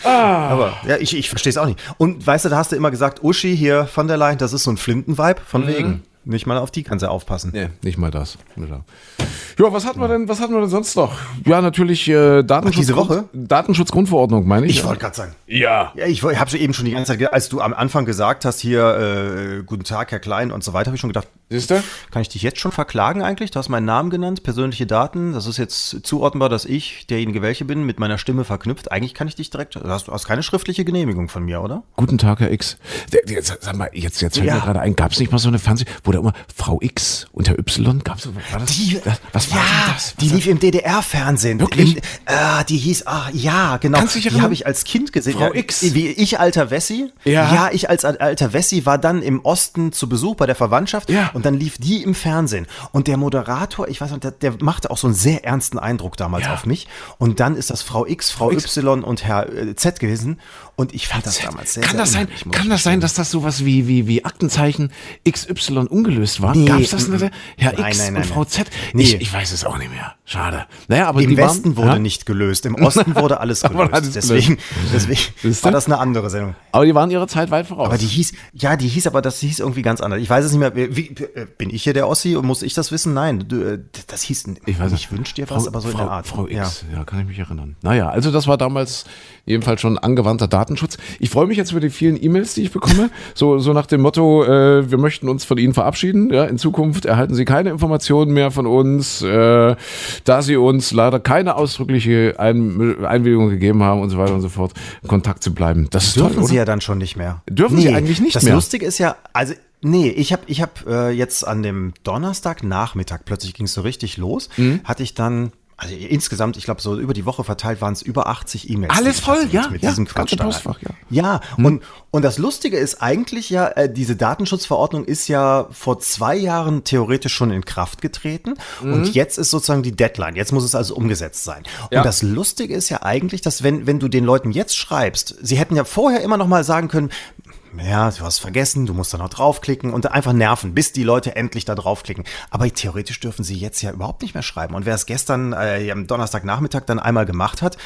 Aber ja, ich, ich verstehe es auch nicht. Und weißt du, da hast du immer gesagt, Uschi hier von der Leyen, das ist so ein Flinten-Vibe, von wegen. Nicht mal auf die kann sie aufpassen. Nee, nicht mal das. Ja, was hatten wir denn, was hatten wir denn sonst noch? Ja, natürlich äh, Datenschutz. Ach, diese Woche? Datenschutzgrundverordnung, meine ich. Ich wollte gerade sagen. Ja. Ja, ich, habe eben schon die ganze Zeit, als du am Anfang gesagt hast, hier, äh, guten Tag, Herr Klein und so weiter, habe ich schon gedacht, Siehst du? kann ich dich jetzt schon verklagen eigentlich? Du hast meinen Namen genannt, persönliche Daten. Das ist jetzt zuordnenbar, dass ich derjenige welche bin, mit meiner Stimme verknüpft. Eigentlich kann ich dich direkt, du hast, du hast keine schriftliche Genehmigung von mir, oder? Guten Tag, Herr X. Der, der, sag mal, jetzt, jetzt fällt Ja. mir gerade ein, gab es nicht mal so eine Fernseh, wo da immer Frau X und Herr Y, gab es war das? das? Was war ja, denn das? die lief im DDR-Fernsehen. Wirklich? Im, äh, die hieß, ah, ja, genau. Kannst du dich die habe ich als Kind gesehen. Frau ja, X. Wie ich, alter Wessi. Ja. Ja, ich als alter Wessi war dann im Osten zu Besuch bei der Verwandtschaft. Ja. Und dann lief die im Fernsehen. Und der Moderator, ich weiß nicht, der, der machte auch so einen sehr ernsten Eindruck damals Ja. auf mich. Und dann ist das Frau X, Frau X. Y und Herr äh, Z gewesen. Und ich fand das damals sehr, kann sehr das sein, kann das sein, dass das sowas wie, wie, wie Aktenzeichen XY ungelöst war? Nee, Gab es das nicht? Herr nein, X nein, nein, und Frau Z? Nee. Ich, ich weiß es auch nicht mehr. Schade. Naja, aber Im Westen waren, wurde ja? nicht gelöst, im Osten wurde alles gelöst. alles deswegen deswegen war das eine andere Sendung. Aber die waren ihrer Zeit weit voraus. Aber die hieß, ja, die hieß, aber das hieß irgendwie ganz anders. Ich weiß es nicht mehr. Wie, äh, bin ich hier der Ossi und muss ich das wissen? Nein, äh, das hieß, Ich weiß ich wünsche dir was, aber so Frau, in der Art. Frau X, ja. kann ich mich erinnern. Naja, also das war damals jedenfalls schon angewandter Datenschutz. Ich freue mich jetzt über die vielen E-Mails, die ich bekomme. So, so nach dem Motto, äh, wir möchten uns von Ihnen verabschieden. Ja, in Zukunft erhalten Sie keine Informationen mehr von uns, äh, da Sie uns leider keine ausdrückliche Ein Einwilligung gegeben haben und so weiter und so fort, in Kontakt zu bleiben. Das Dürfen toll, Sie ja dann schon nicht mehr. Dürfen Sie eigentlich nicht das mehr? Das Lustige ist ja, also Nee, ich habe ich hab, äh, jetzt an dem Donnerstagnachmittag, plötzlich ging es so richtig los, Mhm. hatte ich dann, also insgesamt, ich glaube so über die Woche verteilt waren es über 80 E-Mails. Alles voll, ja, Mit ja, diesem Quatsch. Postfach, ja. Ja, und, und das Lustige ist eigentlich ja, äh, diese Datenschutzverordnung ist ja vor zwei Jahren theoretisch schon in Kraft getreten und jetzt ist sozusagen die Deadline. Jetzt muss es also umgesetzt sein. Ja. Und das Lustige ist ja eigentlich, dass wenn, wenn du den Leuten jetzt schreibst, sie hätten ja vorher immer noch mal sagen können, ja, du hast vergessen, du musst da noch draufklicken und einfach nerven, bis die Leute endlich da draufklicken. Aber theoretisch dürfen sie jetzt ja überhaupt nicht mehr schreiben. Und wer es gestern äh, am Donnerstagnachmittag dann einmal gemacht hat,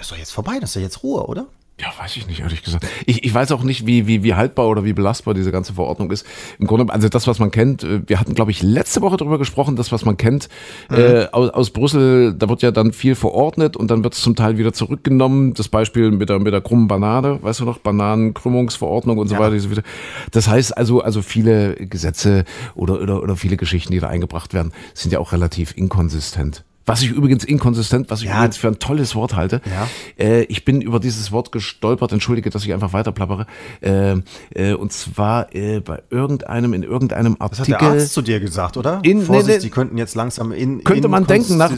ist doch jetzt vorbei, das ist doch jetzt Ruhe, oder? Ja, weiß ich nicht, ehrlich gesagt. Ich, ich weiß auch nicht, wie, wie, wie haltbar oder wie belastbar diese ganze Verordnung ist. Im Grunde, also das, was man kennt, äh, wir hatten, glaube ich, letzte Woche darüber gesprochen, das, was man kennt äh, aus, aus Brüssel, da wird ja dann viel verordnet und dann wird es zum Teil wieder zurückgenommen. Das Beispiel mit der, mit der krummen Banane, weißt du noch, Bananenkrümmungsverordnung und so Ja. weiter. Das heißt also, also viele Gesetze oder, oder, oder viele Geschichten, die da eingebracht werden, sind ja auch relativ inkonsistent. Was ich übrigens inkonsistent, was ich Ja. übrigens für ein tolles Wort halte. Ja. Äh, ich bin über dieses Wort gestolpert, entschuldige, dass ich einfach weiter plappere. Äh, äh, und zwar äh, bei irgendeinem, in irgendeinem Das hat Artikel. der Arzt zu dir gesagt, oder? In- Vorsicht, nee, nee. die könnten jetzt langsam in Könnte man denken, nach-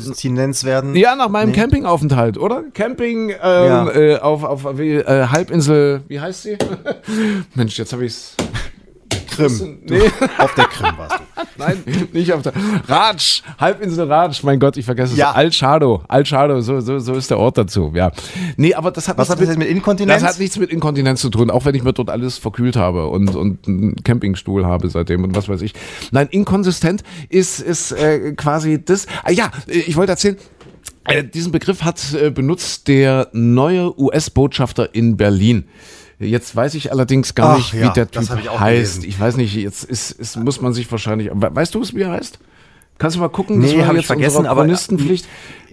werden. ja, nach meinem Nee. Campingaufenthalt, oder? Camping ähm, Ja. äh, auf, auf wie, äh, Halbinsel, wie heißt sie? Mensch, jetzt habe ich's. Krim. Du, Nee. Auf der Krim warst du. Nein, nicht auf der Ratsch, Halbinsel Ratsch, mein Gott, ich vergesse es. Ja. Altschado, Altschado, so, so, so ist der Ort dazu, ja. Nee, aber das hat Was hat das jetzt mit Inkontinenz? Das hat nichts mit Inkontinenz zu tun, auch wenn ich mir dort alles verkühlt habe und, und einen Campingstuhl habe seitdem und was weiß ich. Nein, inkonsistent ist, ist äh, quasi das. Ah, ja, äh, ich wollte erzählen, äh, diesen Begriff hat äh, benutzt der neue US-Botschafter in Berlin. Jetzt weiß ich allerdings gar Ach nicht, wie ja, der das Typ ich heißt. gelesen. Ich weiß nicht, jetzt ist, ist, muss man sich wahrscheinlich. We- Weißt du wie er heißt? Kannst du mal gucken? Nee, war hab ich jetzt vergessen, aber- Chronistenpflicht.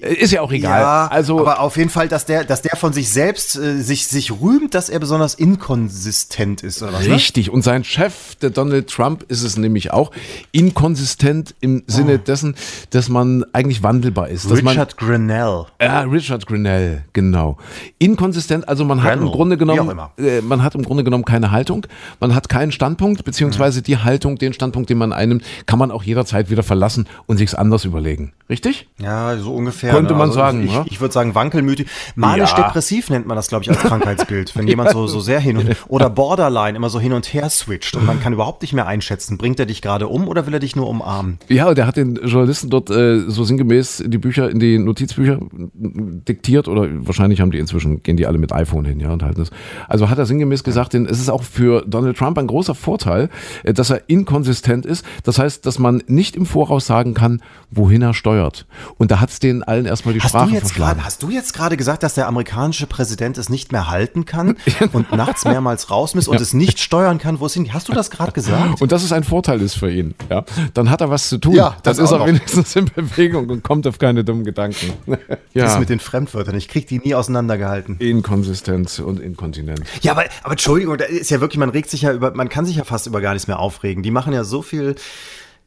Ist ja auch egal. Ja, also, aber auf jeden Fall, dass der, dass der von sich selbst äh, sich, sich rühmt, dass er besonders inkonsistent ist, oder was? Ne? Richtig. Und sein Chef, der Donald Trump, ist es nämlich auch inkonsistent im Sinne dessen, dass man eigentlich wandelbar ist. Dass man, Oh. Richard Grinnell. ja, Richard Grinnell, genau. Inkonsistent, also man hat im Grinnell, Grunde genommen, äh, man hat im Grunde genommen keine Haltung, man hat keinen Standpunkt, beziehungsweise die Haltung, den Standpunkt, den man einnimmt, kann man auch jederzeit wieder verlassen und sich's anders überlegen. Richtig? Ja, so ungefähr. Ne? Könnte man sagen, Ich, ja? ich würde sagen, wankelmütig. Manisch-depressiv nennt man das, glaube ich, als Krankheitsbild. Wenn jemand so, so sehr hin und, oder Borderline immer so hin und her switcht und man kann überhaupt nicht mehr einschätzen, bringt er dich gerade um oder will er dich nur umarmen? Ja, und der hat den Journalisten dort äh, so sinngemäß die Bücher in die Notizbücher diktiert oder wahrscheinlich haben die inzwischen, gehen die alle mit iPhone hin, ja, und halten das. Also hat er sinngemäß gesagt, denn es ist auch für Donald Trump ein großer Vorteil, äh, dass er inkonsistent ist. Das heißt, dass man nicht im Voraus sagen kann, wohin er steuert. Und da hat es den allen allen erstmal die Hast Sprache du, jetzt verschlagen. grad, hast du jetzt gerade gesagt, dass der amerikanische Präsident es nicht mehr halten kann und nachts mehrmals raus muss und es nicht steuern kann, wo es hin? Hast du das gerade gesagt? Und dass es ein Vorteil ist für ihn. Ja? Dann hat er was zu tun. Ja, dann das ist auch er wenigstens in Bewegung und kommt auf keine dummen Gedanken. ja. Das mit den Fremdwörtern, ich krieg die nie auseinandergehalten. Inkonsistenz und Inkontinenz. Ja, aber, aber Entschuldigung, da ist ja wirklich, man regt sich ja über, man kann sich ja fast über gar nichts mehr aufregen. Die machen ja so viel,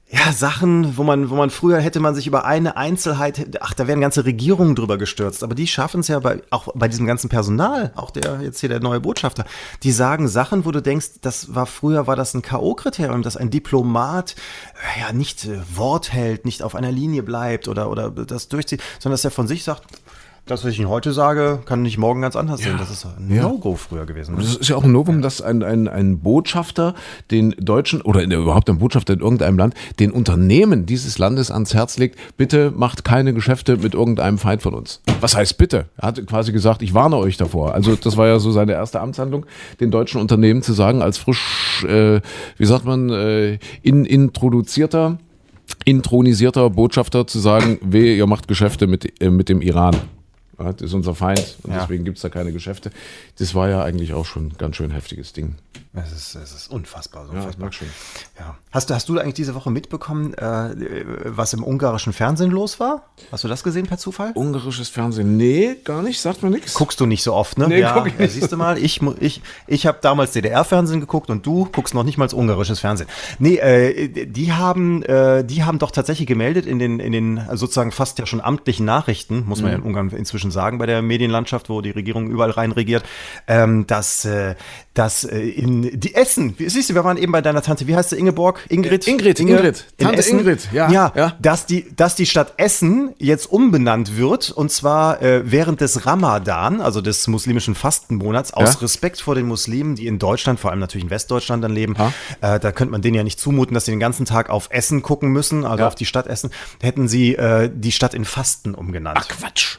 ja, Sachen, wo man, wo man früher hätte man sich über eine Einzelheit, ach, da wären ganze Regierungen drüber gestürzt. Aber die schaffen es ja bei, auch bei diesem ganzen Personal, auch der, jetzt hier der neue Botschafter, die sagen Sachen, wo du denkst, das war früher, war das ein K.O.-Kriterium, dass ein Diplomat, äh, ja, nicht äh, Wort hält, nicht auf einer Linie bleibt oder, oder das durchzieht, sondern dass er von sich sagt, das, was ich Ihnen heute sage, kann nicht morgen ganz anders sein. Das ist ein Ja. No-Go früher gewesen. Das ist ja auch ein Novum, dass ein, ein, ein Botschafter den Deutschen oder in, überhaupt ein Botschafter in irgendeinem Land den Unternehmen dieses Landes ans Herz legt, bitte macht keine Geschäfte mit irgendeinem Feind von uns. Was heißt bitte? Er hat quasi gesagt, ich warne euch davor. Also das war ja so seine erste Amtshandlung, den deutschen Unternehmen zu sagen, als frisch, äh, wie sagt man, äh, in, introduzierter, intronisierter Botschafter zu sagen, weh, ihr macht Geschäfte mit, äh, mit dem Iran. Das ist unser Feind und Ja. deswegen gibt es da keine Geschäfte. Das war ja eigentlich auch schon ein ganz schön heftiges Ding. Es ist, es ist unfassbar. so Ja, ich unfassbar. schon. Ja. Hast, du- hast du eigentlich diese Woche mitbekommen, äh, was im ungarischen Fernsehen los war? Hast du das gesehen per Zufall? Ungarisches Fernsehen? Nee, gar nicht, sagt mir nichts. Guckst du nicht so oft, ne? Nee, ja, guck ich nicht. siehst du mal, ich, ich, ich habe damals DDR-Fernsehen geguckt und du guckst noch nicht mal ungarisches Fernsehen. Nee, äh, die haben, äh, die haben doch tatsächlich gemeldet in den, in den sozusagen fast ja schon amtlichen Nachrichten, muss man ja in Mhm. Ungarn inzwischen sagen, bei der Medienlandschaft, wo die Regierung überall rein regiert, ähm, dass, äh, dass äh, in die Essen, wie, siehst du, wir waren eben bei deiner Tante, wie heißt sie, Ingeborg? Ingrid? Ingrid, Inge? Ingrid. In Tante Essen? Ingrid, ja, Ja, ja. Dass, die, dass die Stadt Essen jetzt umbenannt wird und zwar äh, während des Ramadan, also des muslimischen Fastenmonats, aus Ja. Respekt vor den Muslimen, die in Deutschland, vor allem natürlich in Westdeutschland dann leben. Äh, da könnte man denen ja nicht zumuten, dass sie den ganzen Tag auf Essen gucken müssen, also Ja. auf die Stadt Essen. Hätten sie äh, die Stadt in Fasten umgenannt. Ach, Quatsch.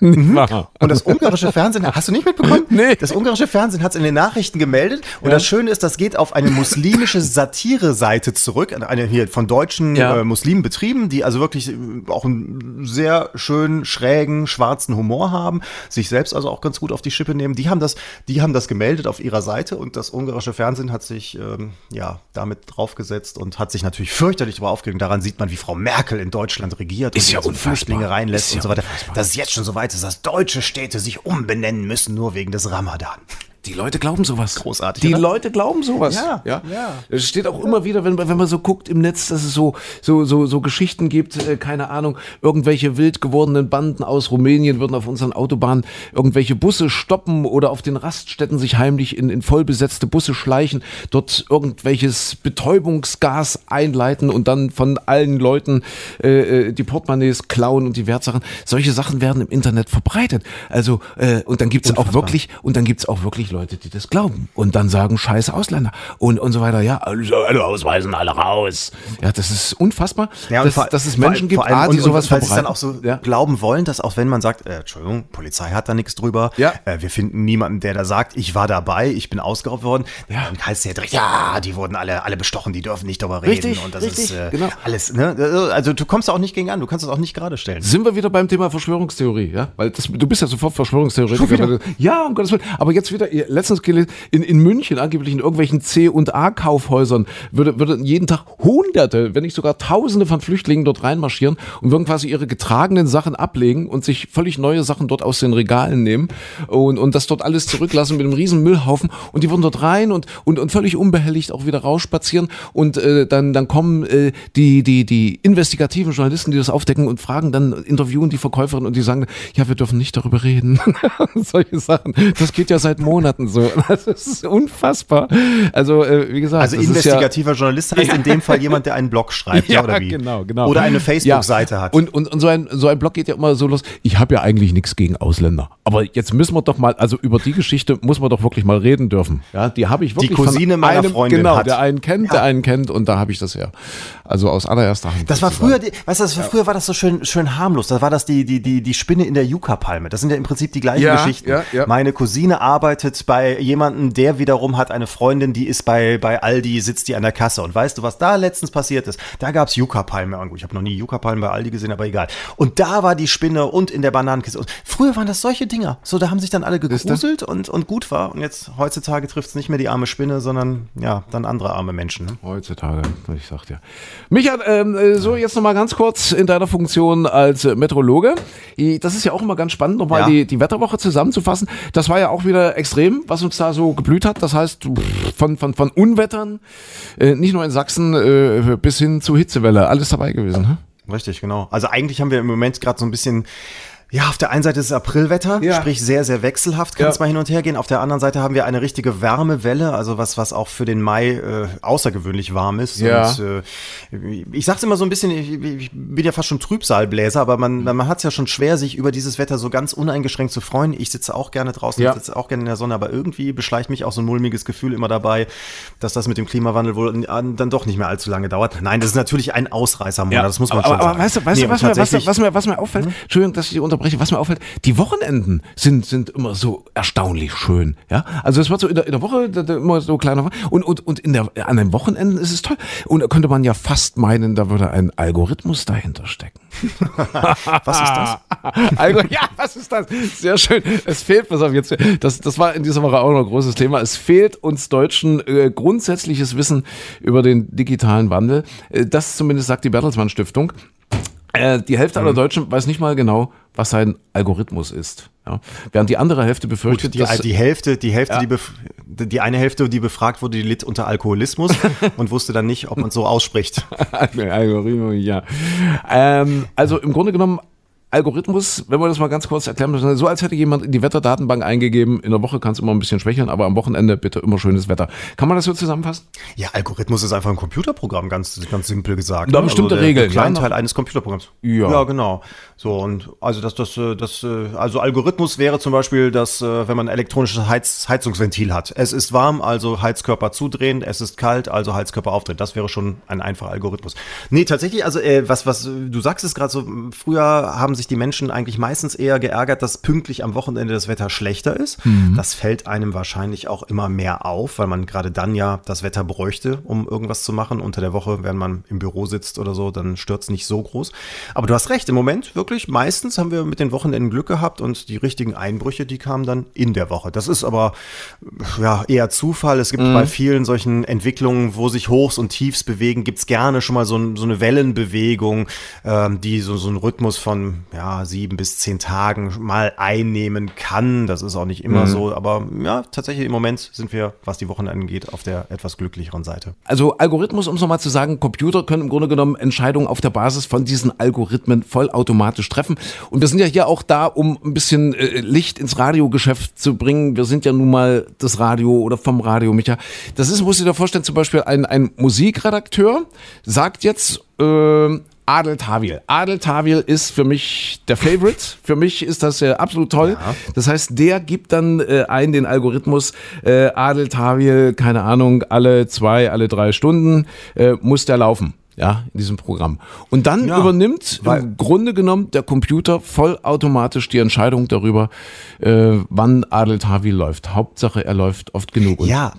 Wahr. Und das ungarische Fernsehen, hast du nicht mitbekommen? Nee. Das ungarische Fernsehen hat es in den Nachrichten gemeldet. Und das Schöne ist, das geht auf eine muslimische Satire-Seite zurück, eine hier von deutschen Ja. äh, Muslimen betrieben, die also wirklich äh, auch einen sehr schönen, schrägen, schwarzen Humor haben, sich selbst also auch ganz gut auf die Schippe nehmen. Die haben das, die haben das gemeldet auf ihrer Seite und das ungarische Fernsehen hat sich ähm, ja damit draufgesetzt und hat sich natürlich fürchterlich darüber aufgeregt. Daran sieht man, wie Frau Merkel in Deutschland regiert Ist und ja unfassbar. Flüchtlinge reinlässt Ist und ja so weiter. unfassbar. Dass es jetzt schon so weit ist, dass deutsche Städte sich umbenennen müssen, nur wegen des Ramadan. Die Leute glauben sowas. Großartig, Die oder? Leute glauben sowas. Ja, ja. ja. Es steht auch immer wieder, wenn, man- wenn man so guckt im Netz, dass es so, so, so, so Geschichten gibt, äh, keine Ahnung, irgendwelche wild gewordenen Banden aus Rumänien würden auf unseren Autobahnen irgendwelche Busse stoppen oder auf den Raststätten sich heimlich in, in vollbesetzte Busse schleichen, dort irgendwelches Betäubungsgas einleiten und dann von allen Leuten äh, äh, die Portemonnaies klauen und die Wertsachen. Solche Sachen werden im Internet verbreitet. Also, äh, und dann gibt es auch wirklich, und dann gibt es auch wirklich Leute, die das glauben und dann sagen, scheiße Ausländer und, und so weiter. Ja, also alle ausweisen, alle raus. Ja, das ist unfassbar, Ja, dass, vor- dass es vor Menschen allem- gibt, vor allem- ah, die und- sowas und weil sie verbreiten. dann auch so ja. glauben wollen, dass auch wenn man sagt, äh, Entschuldigung, Polizei hat da nichts drüber, Ja. äh, wir finden niemanden, der da sagt, ich war dabei, ich bin ausgeraubt worden, Ja. dann heißt es ja direkt, ja, die wurden alle, alle bestochen, die dürfen nicht darüber reden Richtig, und das richtig, ist äh, genau. alles, ne? Also du kommst da auch nicht gegen an, du kannst es auch nicht gerade stellen. Sind wir wieder beim Thema Verschwörungstheorie, ja? Weil das, du bist ja sofort Verschwörungstheoretiker. Ja, um Gottes Willen. Aber jetzt wieder, ihr- letztens gelesen, in, in München, angeblich in irgendwelchen C- und A-Kaufhäusern, würde, würde jeden Tag Hunderte, wenn nicht sogar Tausende von Flüchtlingen dort reinmarschieren und würden quasi ihre getragenen Sachen ablegen und sich völlig neue Sachen dort aus den Regalen nehmen und, und das dort alles zurücklassen mit einem riesen Müllhaufen und die würden dort rein und, und, und völlig unbehelligt auch wieder rausspazieren und äh, dann, dann kommen äh, die, die, die investigativen Journalisten, die das aufdecken und fragen, dann interviewen die Verkäuferin und die sagen, ja, wir dürfen nicht darüber reden. Solche Sachen. Das geht ja seit Monaten so. Das ist unfassbar. Also, äh, wie gesagt, Also investigativer Journalist heißt in dem Fall jemand, der einen Blog schreibt, ja, oder wie? genau, genau. Oder eine Facebook-Seite Ja. hat. Und, und, und so, ein, so ein Blog geht ja immer so los. Ich habe ja eigentlich nichts gegen Ausländer. Aber jetzt müssen wir doch mal, also über die Geschichte muss man doch wirklich mal reden dürfen. Ja, die habe ich wirklich Cousine von meiner einem, Freundin Genau, hat. der einen kennt, der einen kennt und da habe ich das ja. Also aus allererster Hand. Das war früher, die, weißt du, das war, früher war das so schön, schön harmlos. Da war das die, die, die, die Spinne in der Yucca-Palme. Das sind ja im Prinzip die gleichen Ja, Geschichten. ja, ja. Meine Cousine arbeitet arbeitet bei jemandem, der wiederum hat eine Freundin, die ist bei, bei Aldi, sitzt die an der Kasse. Und weißt du, was da letztens passiert ist? Da gab es Yucca-Palmen irgendwo. Ich habe noch nie Yucca-Palmen bei Aldi gesehen, aber egal. Und da war die Spinne und in der Bananenkiste. Und früher waren das solche Dinger. So, da haben sich dann alle gegruselt und, und gut war. Und jetzt, heutzutage trifft es nicht mehr die arme Spinne, sondern ja, dann andere arme Menschen. Ne? Heutzutage, ich sag dir. Michael, ähm, äh, so jetzt nochmal ganz kurz in deiner Funktion als Meteorologe. Das ist ja auch immer ganz spannend, nochmal Ja. die, die Wetterwoche zusammenzufassen. Das war ja auch wieder extrem, was uns da so geblüht hat. Das heißt, von, von, von Unwettern, äh, nicht nur in Sachsen, äh, bis hin zu Hitzewelle, alles dabei gewesen. Ne? Richtig, genau. Also eigentlich haben wir im Moment gerade so ein bisschen. Ja, auf der einen Seite ist es Aprilwetter, Ja. sprich sehr, sehr wechselhaft, kann Ja. es mal hin und her gehen. Auf der anderen Seite haben wir eine richtige Wärmewelle, also was, was auch für den Mai äh, außergewöhnlich warm ist. Ja. Und, äh, ich sag's immer so ein bisschen, ich, ich bin ja fast schon Trübsalbläser, aber man, man hat es ja schon schwer, sich über dieses Wetter so ganz uneingeschränkt zu freuen. Ich sitze auch gerne draußen, Ja. ich sitze auch gerne in der Sonne, aber irgendwie beschleicht mich auch so ein mulmiges Gefühl immer dabei, dass das mit dem Klimawandel wohl an- dann doch nicht mehr allzu lange dauert. Nein, das ist natürlich ein Ausreißermonat, das muss man aber, schon aber, sagen. aber weißt du, weißt Nee, was, mir, was, Mhm. was, mir, was mir auffällt? Entschuldigung, dass ich unterbreche. Was mir auffällt, die Wochenenden sind, sind immer so erstaunlich schön. Ja, also es wird so in der, in der Woche da, da immer so kleiner und und und in der an den Wochenenden ist es toll. Und da könnte man ja fast meinen, da würde ein Algorithmus dahinter stecken. Was ist das? Algo, ja, was ist das? Sehr schön. Es fehlt, pass auf, jetzt, das, das war in dieser Woche auch noch ein großes Thema. Es fehlt uns Deutschen äh, grundsätzliches Wissen über den digitalen Wandel. Äh, das zumindest sagt die Bertelsmann Stiftung. Äh, die Hälfte Mhm. aller Deutschen weiß nicht mal genau, was ein Algorithmus ist. Ja? Während die andere Hälfte befürchtet, Die, dass die Hälfte, die Hälfte, Ja. die, die eine Hälfte, die befragt wurde, die litt unter Alkoholismus und wusste dann nicht, ob man so ausspricht. Algorithmus, ja. Ähm, also im Grunde genommen, Algorithmus, wenn wir das mal ganz kurz erklären müssen, so als hätte jemand in die Wetterdatenbank eingegeben, in der Woche kann es immer ein bisschen schwächeln, aber am Wochenende bitte immer schönes Wetter. Kann man das so zusammenfassen? Ja, Algorithmus ist einfach ein Computerprogramm, ganz, ganz simpel gesagt. Da ne? bestimmte also der, Regeln, Der Kleinteil ja. eines Computerprogramms. Ja. ja, genau. So, und also das, das, äh, das, äh, also Algorithmus wäre zum Beispiel, dass, äh, wenn man ein elektronisches Heiz Heizungsventil hat. Es ist warm, also Heizkörper zudrehen, es ist kalt, also Heizkörper aufdrehen. Das wäre schon ein einfacher Algorithmus. Nee, tatsächlich, also was, was, du sagst es gerade so, früher haben sich die Menschen eigentlich meistens eher geärgert, dass pünktlich am Wochenende das Wetter schlechter ist. Das fällt einem wahrscheinlich auch immer mehr auf, weil man gerade dann ja das Wetter bräuchte, um irgendwas zu machen. Unter der Woche, wenn man im Büro sitzt oder so, dann stört es nicht so groß. Aber du hast recht, im Moment wirklich, meistens haben wir mit den Wochenenden Glück gehabt und die richtigen Einbrüche, die kamen dann in der Woche. Das ist aber ja eher Zufall. Es gibt bei vielen solchen Entwicklungen, wo sich Hochs und Tiefs bewegen, gibt es gerne schon mal so, so eine Wellenbewegung, ähm, die so, so einen Rhythmus von ja, sieben bis zehn Tagen mal einnehmen kann. Das ist auch nicht immer so, aber ja, tatsächlich im Moment sind wir, was die Wochenenden angeht, auf der etwas glücklicheren Seite. Also Algorithmus, um es nochmal zu sagen, Computer können im Grunde genommen Entscheidungen auf der Basis von diesen Algorithmen vollautomatisch treffen. Und wir sind ja hier auch da, um ein bisschen äh, Licht ins Radiogeschäft zu bringen. Wir sind ja nun mal das Radio oder vom Radio, Micha. Das ist, musst du dir vorstellen, zum Beispiel ein, ein Musikredakteur sagt jetzt, äh, Adel Tawil. Adel Tawil ist für mich der Favorite. Für mich ist das äh, absolut toll. Das heißt, der gibt dann äh, ein den Algorithmus äh, Adel Tawil, keine Ahnung, alle zwei, alle drei Stunden äh, muss der laufen. Ja, in diesem Programm. Und dann Ja, übernimmt im Grunde genommen der Computer vollautomatisch die Entscheidung darüber, äh, wann Adel Tawil läuft. Hauptsache, er läuft oft genug. Und Ja.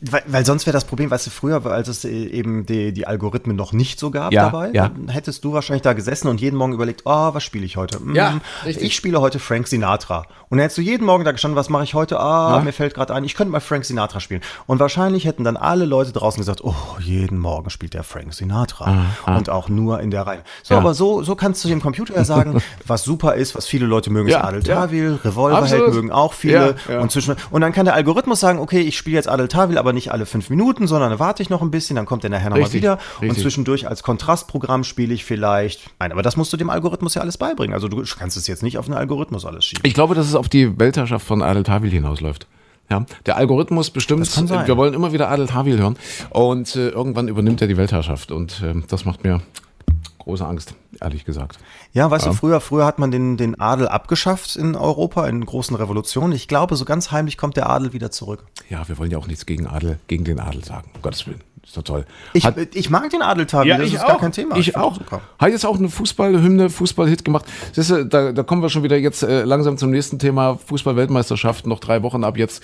Mhm. Weil, weil sonst wäre das Problem, weißt du, früher, als es äh, eben die, die Algorithmen noch nicht so gab Ja, dabei, ja. dann hättest du wahrscheinlich da gesessen und jeden Morgen überlegt, oh, was spiele ich heute? Hm, Ja, richtig. Ich spiele heute Frank Sinatra. Und dann hättest du jeden Morgen da gestanden, was mache ich heute? Ah, Ja. mir fällt gerade ein, ich könnte mal Frank Sinatra spielen. Und wahrscheinlich hätten dann alle Leute draußen gesagt, oh, jeden Morgen spielt der Frank Sinatra. Und auch nur in der Reihe. So, Ja. aber so, so kannst du dem Computer ja sagen, was super ist, was viele Leute mögen, ist Ja, Adel ja. Tawil, Revolverheld mögen auch viele. Ja, ja. Und zwischen und dann kann der Algorithmus sagen, okay, ich spiele jetzt Adel Tawil, aber nicht alle fünf Minuten, sondern warte ich noch ein bisschen, dann kommt er nachher nochmal Richtig, wieder. Und richtig. zwischendurch als Kontrastprogramm spiele ich vielleicht. Nein, aber das musst du dem Algorithmus ja alles beibringen. Also du kannst es jetzt nicht auf den Algorithmus alles schieben. Ich glaube, dass es auf die Weltherrschaft von Adel Tawil hinausläuft. Ja, der Algorithmus bestimmt, wir wollen immer wieder Adel Tawil hören und äh, irgendwann übernimmt er die Weltherrschaft und äh, das macht mir große Angst, ehrlich gesagt. Ja, weißt du, früher, früher hat man den, den Adel abgeschafft in Europa, in großen Revolutionen. Ich glaube, so ganz heimlich kommt der Adel wieder zurück. Ja, wir wollen ja auch nichts gegen Adel, gegen den Adel sagen, um Gottes Willen. Ist doch toll. Ich, Hat- ich mag den Adeltabi, ja, das ich ist auch. gar kein Thema. Ich find auch. Hat jetzt auch eine Fußballhymne, Fußballhit gemacht. Siehst du, da, da kommen wir schon wieder jetzt äh, langsam zum nächsten Thema. Fußball-Weltmeisterschaft, noch drei Wochen ab jetzt.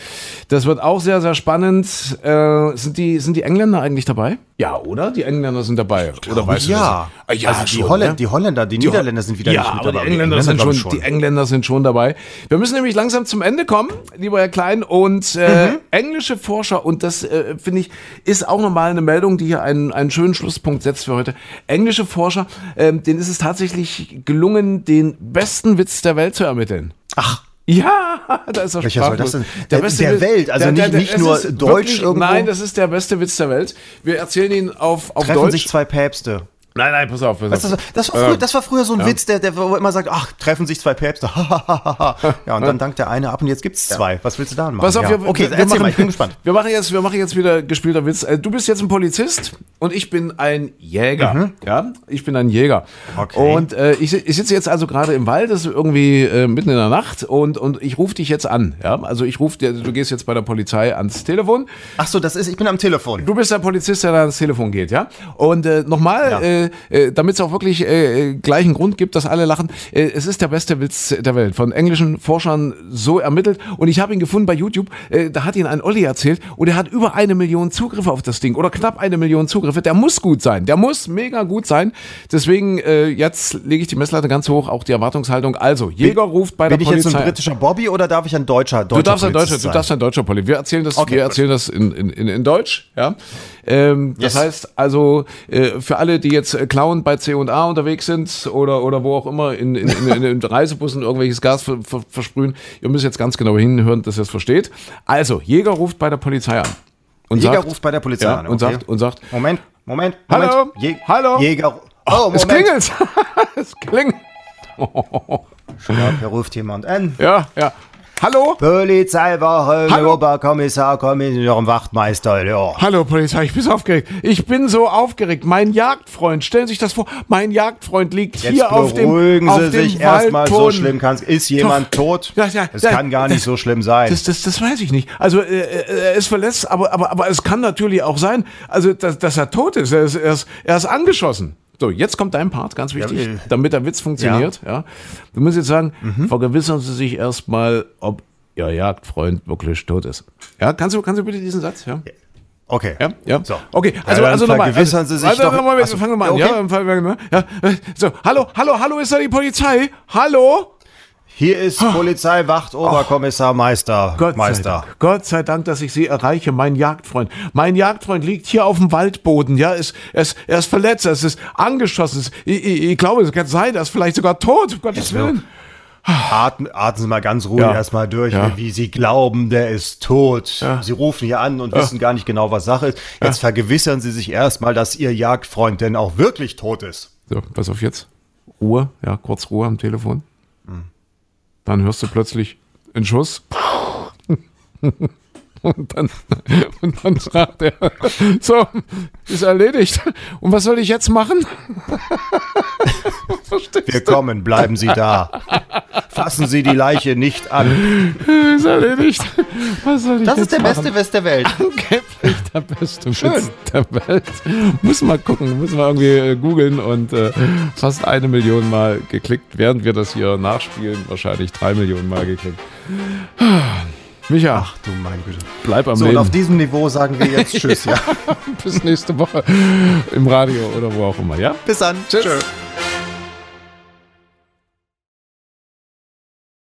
Das wird auch sehr, sehr spannend. Äh, sind, die, sind die Engländer eigentlich dabei? Ja, oder? Die Engländer sind dabei. Oder weißt du ja. das? Ah, also die, schon, Holländer, ne? die Holländer, die, Niederländer sind wieder ja, nicht mit aber dabei. Die Engländer, sind schon, ich die Engländer sind schon dabei. Wir müssen nämlich langsam zum Ende kommen, lieber Herr Klein. Und äh, Mhm. englische Forscher, und das äh, finde ich, ist auch nochmal eine Meldung, die hier einen, einen schönen Schlusspunkt setzt für heute. Englische Forscher, ähm, denen ist es tatsächlich gelungen, den besten Witz der Welt zu ermitteln. Ach, Ja, da ist er Welcher soll das denn? Der- beste der Witz- Welt, also nicht- nicht es nur Deutsch wirklich, irgendwo? Nein, das ist der beste Witz der Welt. Wir erzählen ihn auf, auf treffen Deutsch. sich zwei Päpste. Nein, nein, pass auf. Pass auf. so- das, war früher, das war früher so ein Witz, der, der wo immer sagt, ach, treffen sich zwei Päpste. ja, und dann dankt der eine ab und jetzt gibt's zwei. Was willst du da machen? Pass auf, ja. wir, okay, wir, machen, mal, ich bin gespannt. Wir machen jetzt, wir machen jetzt wieder gespielter Witz. Äh, Du bist jetzt ein Polizist und ich bin ein Jäger. Ja, ich bin ein Jäger. Mhm. Okay. Und äh, ich, ich sitze jetzt also gerade im Wald, das ist irgendwie äh, mitten in der Nacht und, und ich rufe dich jetzt an. Ja, also ich rufe dir, du gehst jetzt bei der Polizei ans Telefon. Ach so, das ist, ich bin am Telefon. Du bist der Polizist, der da ans Telefon geht, ja? Und äh, nochmal, Ja. Äh, äh, damit es auch wirklich äh, gleichen Grund gibt, dass alle lachen, äh, es ist der beste Witz der Welt. Von englischen Forschern so ermittelt. Und ich habe ihn gefunden bei YouTube, äh, da hat ihn ein Olli erzählt und er hat über eine Million Zugriffe auf das Ding oder knapp eine Million Zugriffe. Der muss gut sein, der muss mega gut sein. Deswegen, äh, jetzt lege ich die Messlatte ganz hoch, auch die Erwartungshaltung. Also, Jäger ruft bei Bin der ich Polizei. jetzt so ein britischer Bobby oder darf ich ein deutscher Du deutscher darfst ein Polizist deutscher, du sein? darfst ein deutscher Poli. Wir erzählen das, Okay, wir erzählen das in, in, in, in Deutsch, ja. Ähm, Das Yes. heißt also, äh, für alle, die jetzt äh, klauen bei C&A unterwegs sind oder, oder wo auch immer in, in, in, in Reisebussen irgendwelches Gas ver, ver, versprühen, ihr müsst jetzt ganz genau hinhören, dass ihr es versteht. Also, Jäger ruft bei der Polizei an. Und Jäger sagt, ruft bei der Polizei ja, an. und okay. sagt, und sagt, Moment, Moment, Moment. Hallo? Jä- Hallo? Jäger. Oh, es Moment. klingelt. es klingelt. Ja, hier ruft jemand an. Ja, ja. Hallo? Polizeiwache, Hallo? Oberkommissar, Kommissar, Wachtmeister, ja. Hallo Polizei, ich bin so aufgeregt. Ich bin so aufgeregt. Mein Jagdfreund, stellen Sie sich das vor, mein Jagdfreund liegt Jetzt hier auf dem beruhigen Sie sich erstmal, so schlimm kann es. Ist jemand tot? Ja, ja, es ja, kann gar nicht das- so schlimm sein. Das, das, das weiß ich nicht. Also äh, äh, er ist verletzt, aber, aber, aber es kann natürlich auch sein, also dass, dass er tot ist. Er ist, er ist. er ist angeschossen. So, jetzt kommt dein Part, ganz wichtig, Ja, damit der Witz funktioniert. Ja. Du musst jetzt sagen, vergewissern Sie sich erstmal, ob Ihr Jagdfreund wirklich tot ist. Ja, kannst du, kannst du bitte diesen Satz? Ja. Okay. Ja, ja. So. Okay, also, dann also nochmal. vergewissern also, Sie sich also, doch- Nochmal, Ach so, fangen wir mal an. okay. Ja, ja, so, hallo, hallo, hallo, ist da die Polizei? Hallo? Hier ist Polizeiwacht, Oberkommissar, Meister, Gott sei, Meister. Dank, Gott sei Dank, dass ich Sie erreiche, mein Jagdfreund. Mein Jagdfreund liegt hier auf dem Waldboden, ja, ist, er, ist, er ist verletzt, er ist angeschossen. Es- Ich, ich, ich glaube, es kann sein, er ist vielleicht sogar tot, um Gottes Willen. Atmen, atmen Sie mal ganz ruhig Ja. erstmal durch, Ja. wie Sie glauben, der ist tot. Sie rufen hier an und wissen gar nicht genau, was Sache ist. Jetzt vergewissern Sie sich erstmal, dass Ihr Jagdfreund denn auch wirklich tot ist. So, pass auf jetzt. Ruhe, ja, kurz Ruhe am Telefon. Dann hörst du plötzlich einen Schuss. Und dann, und dann sagt er, so, ist erledigt. Und was soll ich jetzt machen? Verstehst Wir kommen, bleiben Sie da. Fassen Sie die Leiche nicht an. du? Ist erledigt. Was soll ich jetzt machen? West der Welt. Angeblich der beste Witz der Welt. Muss mal gucken, muss mal irgendwie äh, googeln und äh, fast eine Million Mal geklickt, während wir das hier nachspielen. Wahrscheinlich drei Millionen Mal geklickt. Micha, Ach du mein Güte. bleib am So, und Leben. auf diesem Niveau sagen wir jetzt Tschüss, ja. Bis nächste Woche im Radio oder wo auch immer, ja? Bis dann. Tschüss. Tschö.